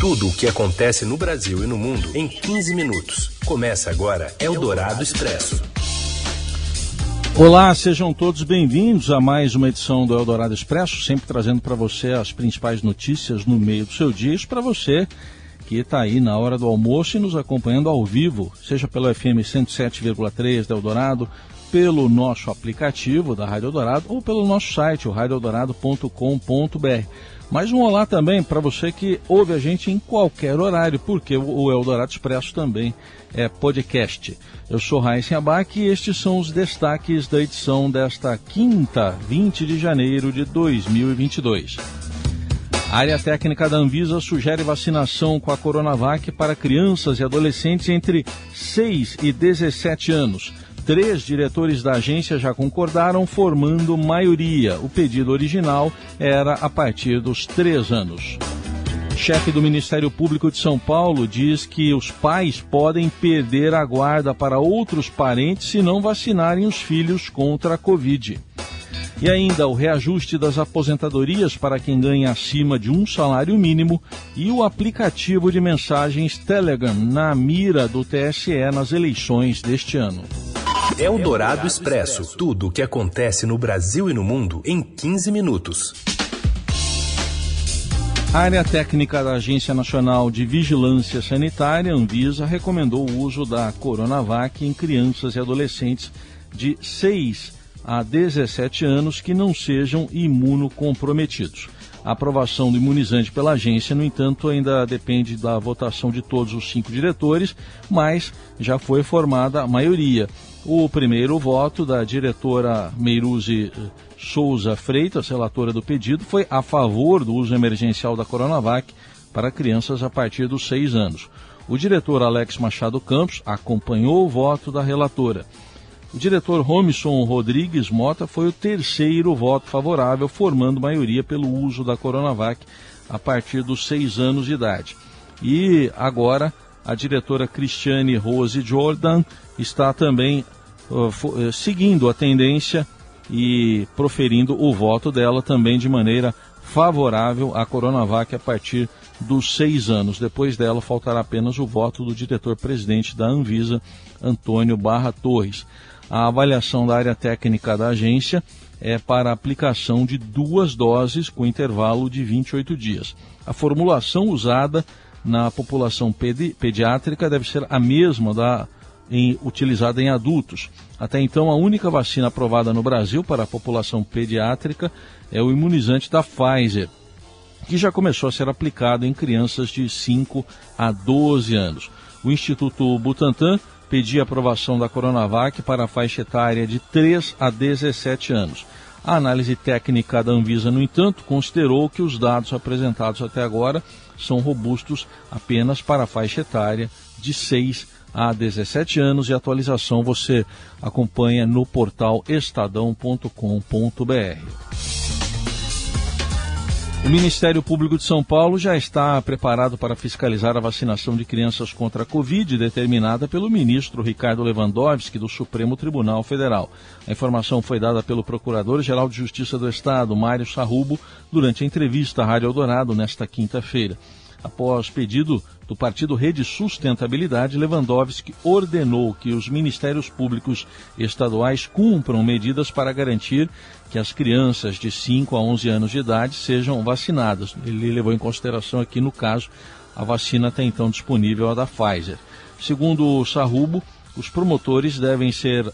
Tudo o que acontece no Brasil e no mundo em 15 minutos. Começa agora Eldorado Expresso. Olá, sejam todos bem-vindos a mais uma edição do Eldorado Expresso, sempre trazendo para você as principais notícias no meio do seu dia. Isso para você que está aí na hora do almoço e nos acompanhando ao vivo, seja pelo FM 107,3 da Eldorado, pelo nosso aplicativo da Rádio Eldorado ou pelo nosso site, o radioeldorado.com.br. Mais um olá também para você que ouve a gente em qualquer horário, porque o Eldorado Expresso também é podcast. Eu sou Raíssa Abac e estes são os destaques da edição desta quinta, 20 de janeiro de 2022. A área técnica da Anvisa sugere vacinação com a Coronavac para crianças e adolescentes entre 6 e 17 anos. Três diretores da agência já concordaram, formando maioria. O pedido original era a partir dos três anos. Chefe do Ministério Público de São Paulo diz que os pais podem perder a guarda para outros parentes se não vacinarem os filhos contra a Covid. E ainda o reajuste das aposentadorias para quem ganha acima de um salário mínimo e o aplicativo de mensagens Telegram na mira do TSE nas eleições deste ano. É o Dourado Expresso. Tudo o que acontece no Brasil e no mundo em 15 minutos. A área técnica da Agência Nacional de Vigilância Sanitária, Anvisa, recomendou o uso da Coronavac em crianças e adolescentes de 6 a 17 anos que não sejam imunocomprometidos. A aprovação do imunizante pela agência, no entanto, ainda depende da votação de todos os cinco diretores, mas já foi formada a maioria. O primeiro voto da diretora Meiruzi eh, Souza Freitas, relatora do pedido, foi a favor do uso emergencial da Coronavac para crianças a partir dos seis anos. O diretor Alex Machado Campos acompanhou o voto da relatora. O diretor Romison Rodrigues Mota foi o terceiro voto favorável, formando maioria pelo uso da Coronavac a partir dos seis anos de idade. E agora a diretora Cristiane Rose Jordan está também uh, seguindo a tendência e proferindo o voto dela também de maneira favorável à Coronavac a partir dos seis anos. Depois dela, faltará apenas o voto do diretor-presidente da Anvisa, Antônio Barra Torres. A avaliação da área técnica da agência é para aplicação de duas doses com intervalo de 28 dias. A formulação usada na população pedi pediátrica deve ser a mesma da em, utilizada em adultos. Até então, a única vacina aprovada no Brasil para a população pediátrica é o imunizante da Pfizer, que já começou a ser aplicado em crianças de 5 a 12 anos. O Instituto Butantan pedia aprovação da Coronavac para a faixa etária de 3 a 17 anos. A análise técnica da Anvisa, no entanto, considerou que os dados apresentados até agora são robustos apenas para a faixa etária de 6 a 17 anos e a atualização você acompanha no portal estadão.com.br. O Ministério Público de São Paulo já está preparado para fiscalizar a vacinação de crianças contra a Covid, determinada pelo ministro Ricardo Lewandowski, do Supremo Tribunal Federal. A informação foi dada pelo Procurador-Geral de Justiça do Estado, Mário Sarrubo, durante a entrevista à Rádio Eldorado nesta quinta-feira. Após pedido do partido Rede Sustentabilidade, Lewandowski ordenou que os ministérios públicos estaduais cumpram medidas para garantir que as crianças de 5 a 11 anos de idade sejam vacinadas. Ele levou em consideração aqui, no caso, a vacina até então disponível, a da Pfizer. Segundo o Sarrubo, os promotores devem ser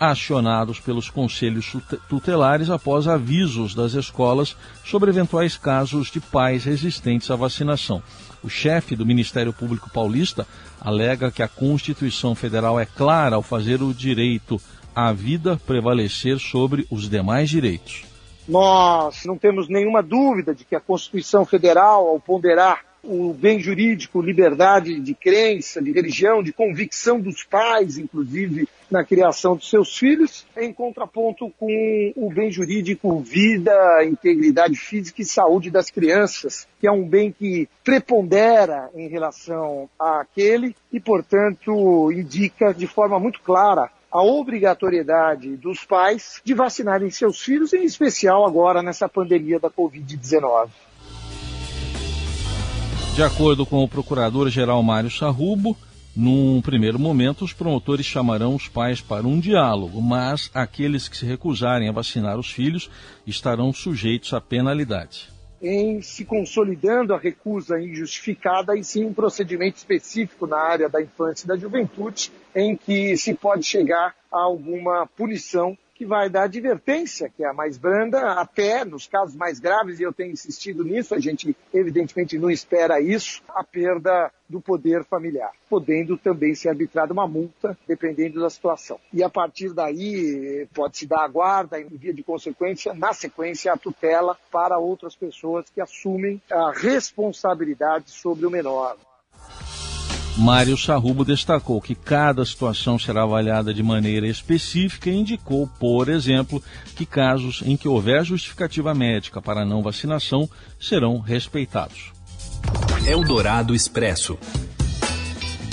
acionados pelos conselhos tutelares após avisos das escolas sobre eventuais casos de pais resistentes à vacinação. O chefe do Ministério Público Paulista alega que a Constituição Federal é clara ao fazer o direito à vida prevalecer sobre os demais direitos. Nós não temos nenhuma dúvida de que a Constituição Federal, ao ponderar o bem jurídico, liberdade de crença, de religião, de convicção dos pais, inclusive na criação dos seus filhos, em contraponto com o bem jurídico, vida, integridade física e saúde das crianças, que é um bem que prepondera em relação àquele e, portanto, indica de forma muito clara a obrigatoriedade dos pais de vacinarem seus filhos, em especial agora nessa pandemia da Covid-19. De acordo com o procurador-geral Mário Sarrubo, num primeiro momento, os promotores chamarão os pais para um diálogo, mas aqueles que se recusarem a vacinar os filhos estarão sujeitos a penalidade. Em se consolidando a recusa injustificada, e sim um procedimento específico na área da infância e da juventude, em que se pode chegar a alguma punição que vai dar advertência, que é a mais branda, até nos casos mais graves, e eu tenho insistido nisso, a gente evidentemente não espera isso, a perda do poder familiar, podendo também ser arbitrada uma multa, dependendo da situação. E a partir daí pode-se dar a guarda, em via de consequência, na sequência, a tutela para outras pessoas que assumem a responsabilidade sobre o menor. Mário Sarrubo destacou que cada situação será avaliada de maneira específica e indicou, por exemplo, que casos em que houver justificativa médica para não vacinação serão respeitados. Eldorado Expresso.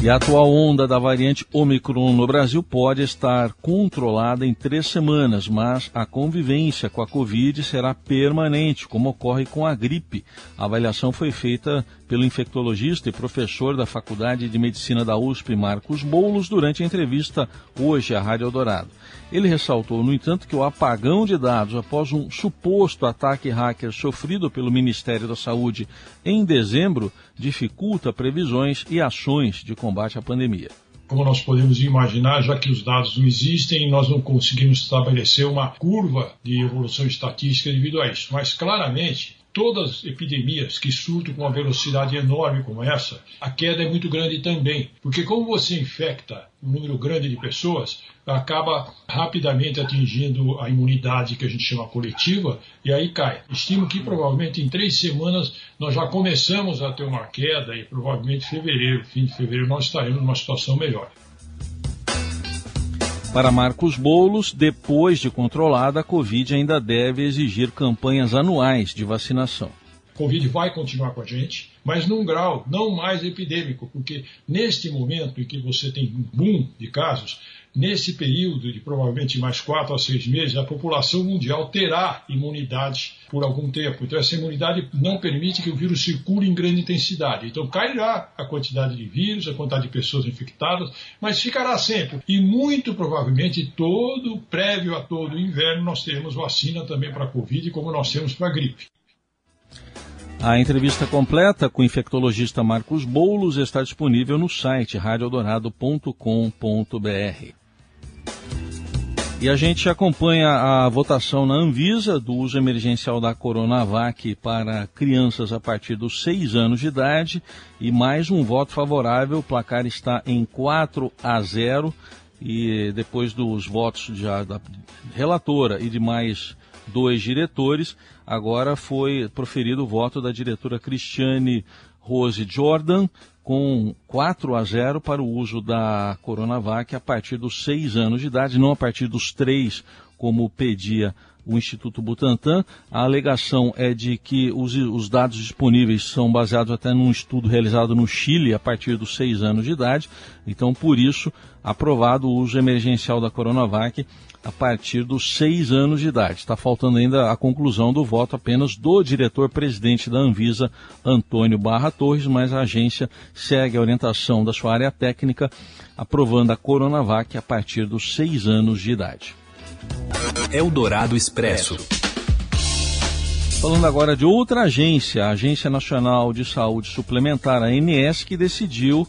E a atual onda da variante Omicron no Brasil pode estar controlada em três semanas, mas a convivência com a Covid será permanente, como ocorre com a gripe. A avaliação foi feita pelo infectologista e professor da Faculdade de Medicina da USP, Marcos Boulos, durante a entrevista hoje à Rádio Eldorado. Ele ressaltou, no entanto, que o apagão de dados após um suposto ataque hacker sofrido pelo Ministério da Saúde em dezembro dificulta previsões e ações de combate à pandemia como nós podemos imaginar, já que os dados não existem, nós não conseguimos estabelecer uma curva de evolução estatística devido a isso. Mas claramente, todas as epidemias que surtam com uma velocidade enorme como essa, a queda é muito grande também. Porque como você infecta um número grande de pessoas, acaba rapidamente atingindo a imunidade que a gente chama coletiva e aí cai. Estimo que provavelmente em três semanas nós já começamos a ter uma queda e provavelmente em fevereiro, fim de fevereiro, nós estaremos numa situação melhor. Para Marcos Boulos, depois de controlada, a Covid ainda deve exigir campanhas anuais de vacinação. Covid vai continuar com a gente, mas num grau não mais epidêmico, porque neste momento em que você tem um boom de casos, nesse período de provavelmente mais quatro a seis meses, a população mundial terá imunidade por algum tempo. Então, essa imunidade não permite que o vírus circule em grande intensidade. Então, cairá a quantidade de vírus, a quantidade de pessoas infectadas, mas ficará sempre. E muito provavelmente, todo, prévio a todo inverno, nós teremos vacina também para a Covid, como nós temos para a gripe. A entrevista completa com o infectologista Marcos Boulos está disponível no site radioeldorado.com.br. E a gente acompanha a votação na Anvisa do uso emergencial da Coronavac para crianças a partir dos 6 anos de idade e mais um voto favorável. O placar está em 4 a 0 e depois dos votos já da relatora e de mais dois diretores, agora foi proferido o voto da diretora Cristiane Rose Jordan, com 4 a 0 para o uso da Coronavac a partir dos 6 anos de idade, não a partir dos 3, como pedia o Instituto Butantan. A alegação é de que os, os, dados disponíveis são baseados até num estudo realizado no Chile a partir dos 6 anos de idade. Então, por isso, aprovado o uso emergencial da Coronavac a partir dos seis anos de idade. Está faltando ainda a conclusão do voto apenas do diretor-presidente da Anvisa, Antônio Barra Torres, mas a agência segue a orientação da sua área técnica, aprovando a Coronavac a partir dos seis anos de idade. Eldorado Expresso. Falando agora de outra agência, a Agência Nacional de Saúde Suplementar, a ANS, que decidiu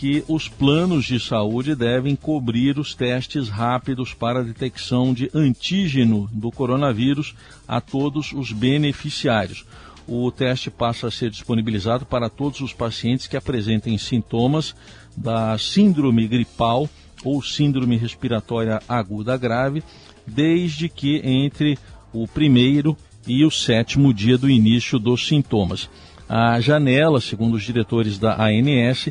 que os planos de saúde devem cobrir os testes rápidos para detecção de antígeno do coronavírus a todos os beneficiários. O teste passa a ser disponibilizado para todos os pacientes que apresentem sintomas da síndrome gripal ou síndrome respiratória aguda grave, desde que entre o primeiro e o sétimo dia do início dos sintomas. A janela, segundo os diretores da ANS,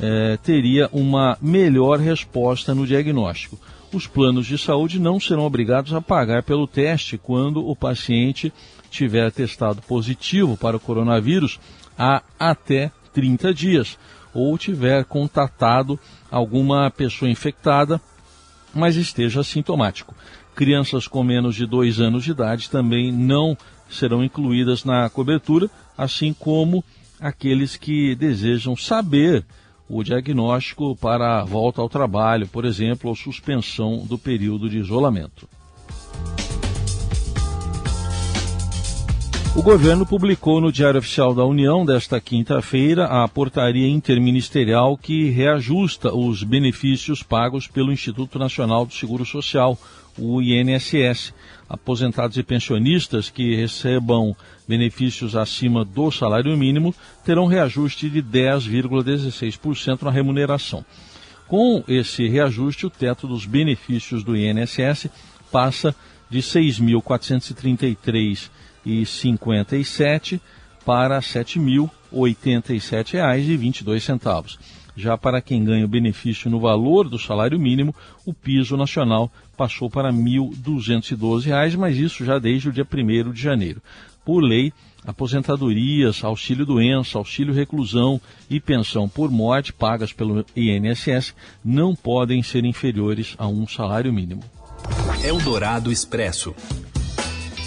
é, teria uma melhor resposta no diagnóstico. Os planos de saúde não serão obrigados a pagar pelo teste quando o paciente tiver testado positivo para o coronavírus há até 30 dias ou tiver contatado alguma pessoa infectada, mas esteja sintomático. Crianças com menos de dois anos de idade também não serão incluídas na cobertura, assim como aqueles que desejam saber o diagnóstico para a volta ao trabalho, por exemplo, ou suspensão do período de isolamento. O governo publicou no Diário Oficial da União desta quinta-feira a portaria interministerial que reajusta os benefícios pagos pelo Instituto Nacional do Seguro Social, o INSS. Aposentados e pensionistas que recebam benefícios acima do salário mínimo terão reajuste de 10,16% na remuneração. Com esse reajuste, o teto dos benefícios do INSS passa de 6.433 e 57 para R$ 7.087,22. Já para quem ganha o benefício no valor do salário mínimo, o piso nacional passou para R$ 1.212, mas isso já desde o dia 1 de janeiro. Por lei, aposentadorias, auxílio-doença, auxílio-reclusão e pensão por morte pagas pelo INSS não podem ser inferiores a um salário mínimo. Eldorado Expresso.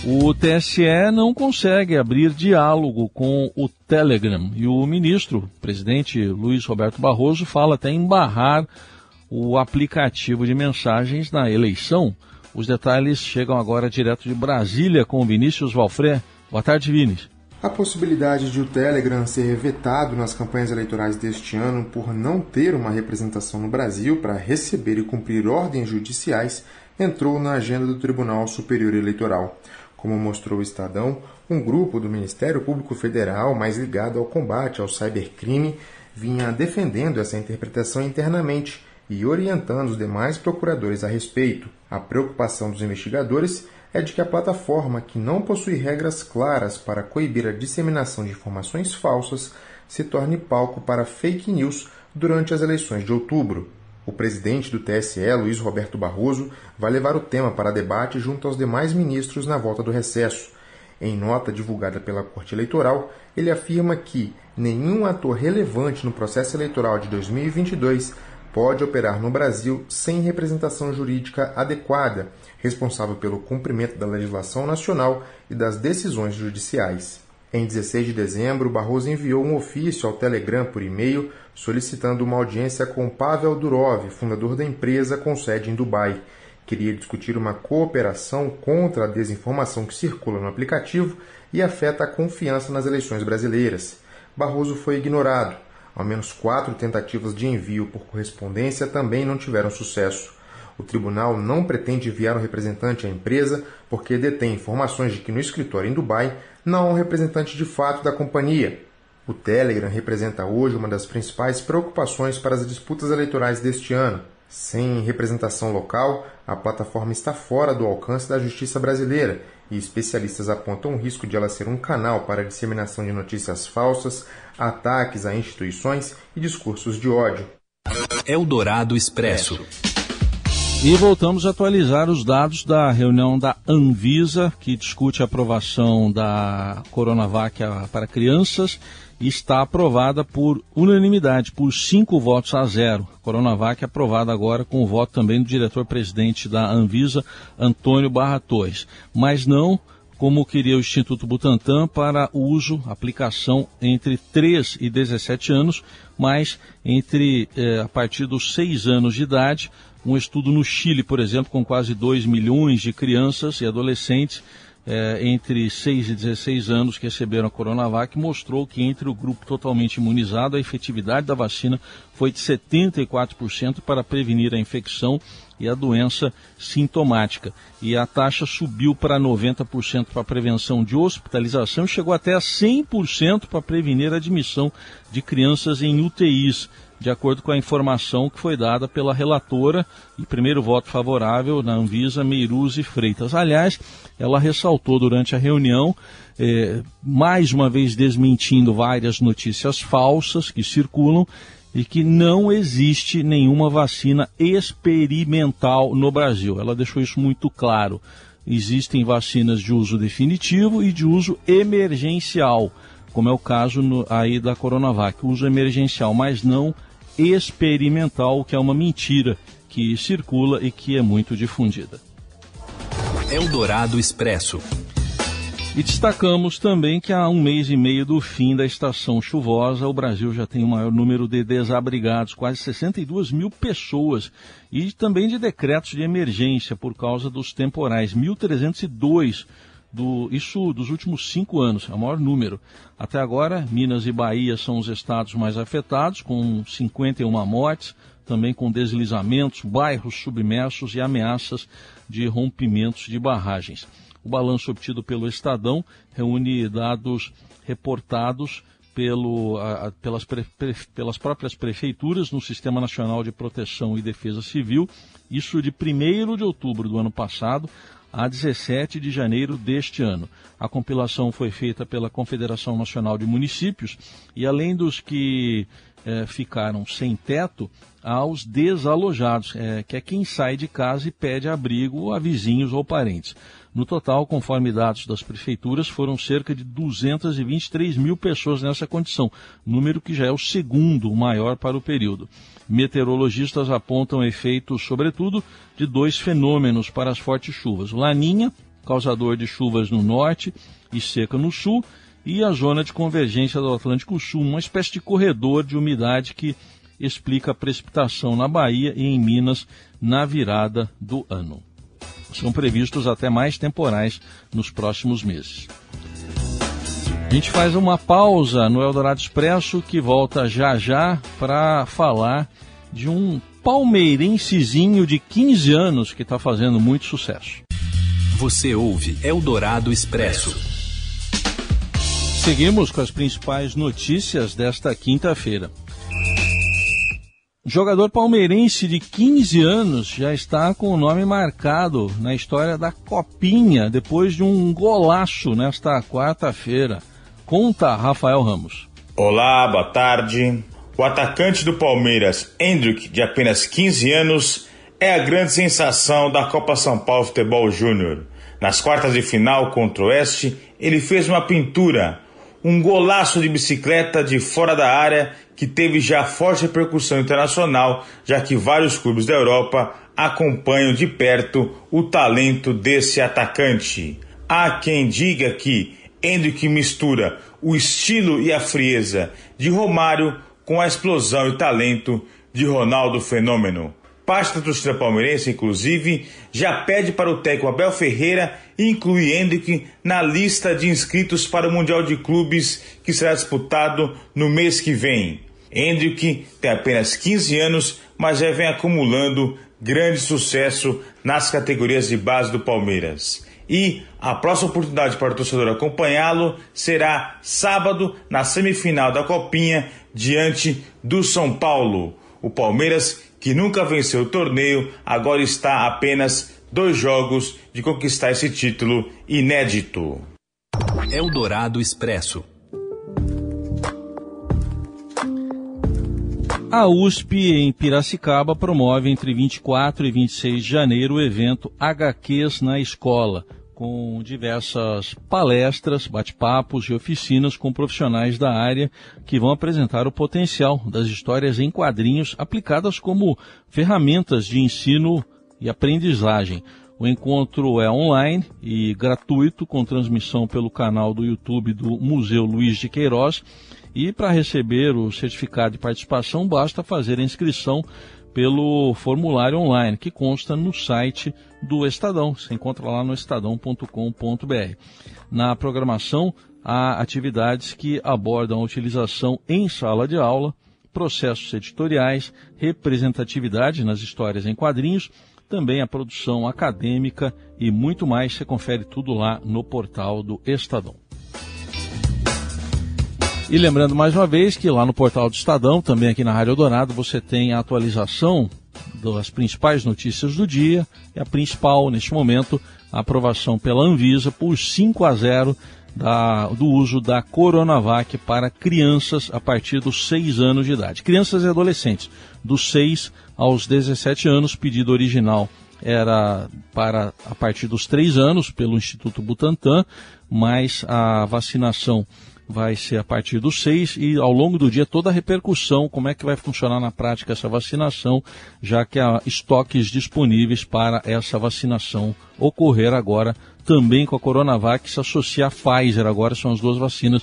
O TSE não consegue abrir diálogo com o Telegram e o ministro, presidente Luiz Roberto Barroso, fala até em barrar o aplicativo de mensagens na eleição. Os detalhes chegam agora direto de Brasília com o Vinícius Valfré. Boa tarde, Vinícius. A possibilidade de o Telegram ser vetado nas campanhas eleitorais deste ano por não ter uma representação no Brasil para receber e cumprir ordens judiciais entrou na agenda do Tribunal Superior Eleitoral. Como mostrou o Estadão, um grupo do Ministério Público Federal mais ligado ao combate ao cybercrime vinha defendendo essa interpretação internamente e orientando os demais procuradores a respeito. A preocupação dos investigadores é de que a plataforma, que não possui regras claras para coibir a disseminação de informações falsas, se torne palco para fake news durante as eleições de outubro. O presidente do TSE, Luiz Roberto Barroso, vai levar o tema para debate junto aos demais ministros na volta do recesso. Em nota divulgada pela Corte Eleitoral, ele afirma que nenhum ator relevante no processo eleitoral de 2022 pode operar no Brasil sem representação jurídica adequada, responsável pelo cumprimento da legislação nacional e das decisões judiciais. Em 16 de dezembro, Barroso enviou um ofício ao Telegram por e-mail solicitando uma audiência com Pavel Durov, fundador da empresa com sede em Dubai. Queria discutir uma cooperação contra a desinformação que circula no aplicativo e afeta a confiança nas eleições brasileiras. Barroso foi ignorado. Ao menos quatro tentativas de envio por correspondência também não tiveram sucesso. O tribunal não pretende enviar um representante à empresa porque detém informações de que no escritório em Dubai não um representante de fato da companhia. O Telegram representa hoje uma das principais preocupações para as disputas eleitorais deste ano. Sem representação local, a plataforma está fora do alcance da justiça brasileira e especialistas apontam o risco de ela ser um canal para a disseminação de notícias falsas, ataques a instituições e discursos de ódio. Eldorado Expresso. E voltamos a atualizar os dados da reunião da Anvisa, que discute a aprovação da Coronavac para crianças está aprovada por unanimidade, por cinco votos a zero. Coronavac aprovada agora com o voto também do diretor-presidente da Anvisa, Antônio Barra Torres. Mas não como queria o Instituto Butantan para uso, aplicação entre 3 e 17 anos, mas entre eh, a partir dos 6 anos de idade, um estudo no Chile, por exemplo, com quase 2 milhões de crianças e adolescentes é, entre 6 e 16 anos que receberam a Coronavac mostrou que entre o grupo totalmente imunizado a efetividade da vacina foi de 74% para prevenir a infecção e a doença sintomática. E a taxa subiu para 90% para prevenção de hospitalização e chegou até a 100% para prevenir a admissão de crianças em UTIs de acordo com a informação que foi dada pela relatora e primeiro voto favorável na Anvisa, Meiruzi Freitas. Aliás, ela ressaltou durante a reunião, eh, mais uma vez desmentindo várias notícias falsas que circulam, e que não existe nenhuma vacina experimental no Brasil. Ela deixou isso muito claro. Existem vacinas de uso definitivo e de uso emergencial, como é o caso no, aí da Coronavac, uso emergencial, mas não experimental, que é uma mentira que circula e que é muito difundida. Eldorado Expresso. E destacamos também que há um mês e meio do fim da estação chuvosa, o Brasil já tem o maior número de desabrigados, quase 62 mil pessoas, e também de decretos de emergência por causa dos temporais, 1.302 do, isso dos últimos cinco anos, é o maior número. Até agora, Minas e Bahia são os estados mais afetados, com 51 mortes, também com deslizamentos, bairros submersos e ameaças de rompimentos de barragens. O balanço obtido pelo Estadão reúne dados reportados pelo, a, pelas, pre, pre, pelas próprias prefeituras no Sistema Nacional de Proteção e Defesa Civil, isso de 1 de outubro do ano passado a 17 de janeiro deste ano. A compilação foi feita pela Confederação Nacional de Municípios e, além dos que eh, ficaram sem teto, aos desalojados, eh, que é quem sai de casa e pede abrigo a vizinhos ou parentes. No total, conforme dados das prefeituras, foram cerca de 223 mil pessoas nessa condição, número que já é o segundo maior para o período. Meteorologistas apontam efeitos, sobretudo, de dois fenômenos para as fortes chuvas: Laninha, causador de chuvas no norte e seca no sul, e a zona de convergência do Atlântico Sul, uma espécie de corredor de umidade que explica a precipitação na Bahia e em Minas na virada do ano são previstos até mais temporais nos próximos meses. A gente faz uma pausa no Eldorado Expresso que volta já já para falar de um palmeirensezinho de 15 anos que está fazendo muito sucesso. Você ouve Eldorado Expresso. Seguimos com as principais notícias desta quinta-feira. Jogador palmeirense de 15 anos já está com o nome marcado na história da Copinha depois de um golaço nesta quarta-feira. Conta Rafael Ramos. Olá, boa tarde. O atacante do Palmeiras, Hendrick, de apenas 15 anos, é a grande sensação da Copa São Paulo Futebol Júnior. Nas quartas de final contra o Oeste, ele fez uma pintura, um golaço de bicicleta de fora da área que teve já forte repercussão internacional, já que vários clubes da Europa acompanham de perto o talento desse atacante. Há quem diga que Hendrick mistura o estilo e a frieza de Romário com a explosão e talento de Ronaldo Fenômeno. Parte da torcida palmeirense, inclusive, já pede para o técnico Abel Ferreira incluir Hendrick na lista de inscritos para o Mundial de Clubes que será disputado no mês que vem. Hendrick tem apenas 15 anos, mas já vem acumulando grande sucesso nas categorias de base do Palmeiras. E a próxima oportunidade para o torcedor acompanhá-lo será sábado na semifinal da Copinha diante do São Paulo. O Palmeiras, que nunca venceu o torneio, agora está a apenas dois jogos de conquistar esse título inédito. Eldorado Expresso. A USP em Piracicaba promove entre 24 e 26 de janeiro o evento HQs na Escola, com diversas palestras, bate-papos e oficinas com profissionais da área que vão apresentar o potencial das histórias em quadrinhos aplicadas como ferramentas de ensino e aprendizagem. O encontro é online e gratuito, com transmissão pelo canal do YouTube do Museu Luiz de Queiroz e para receber o certificado de participação, basta fazer a inscrição pelo formulário online que consta no site do Estadão. Você encontra lá no estadão.com.br. Na programação, há atividades que abordam a utilização em sala de aula, processos editoriais, representatividade nas histórias em quadrinhos, também a produção acadêmica e muito mais. Você confere tudo lá no portal do Estadão. E lembrando mais uma vez que lá no portal do Estadão, também aqui na Rádio Dourado, você tem a atualização das principais notícias do dia e a principal, neste momento, a aprovação pela Anvisa por 5 a 0 da, do uso da Coronavac para crianças a partir dos 6 anos de idade. Crianças e adolescentes, dos 6 aos 17 anos, pedido original era para a partir dos 3 anos pelo Instituto Butantan, mas a vacinação vai ser a partir dos 6 e ao longo do dia toda a repercussão, como é que vai funcionar na prática essa vacinação, já que há estoques disponíveis para essa vacinação ocorrer agora também com a Coronavac, se associa à Pfizer agora, são as duas vacinas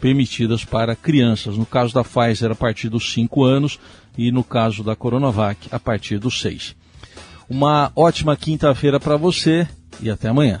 permitidas para crianças. No caso da Pfizer, a partir dos 5 anos e no caso da Coronavac, a partir dos 6. Uma ótima quinta-feira para você e até amanhã.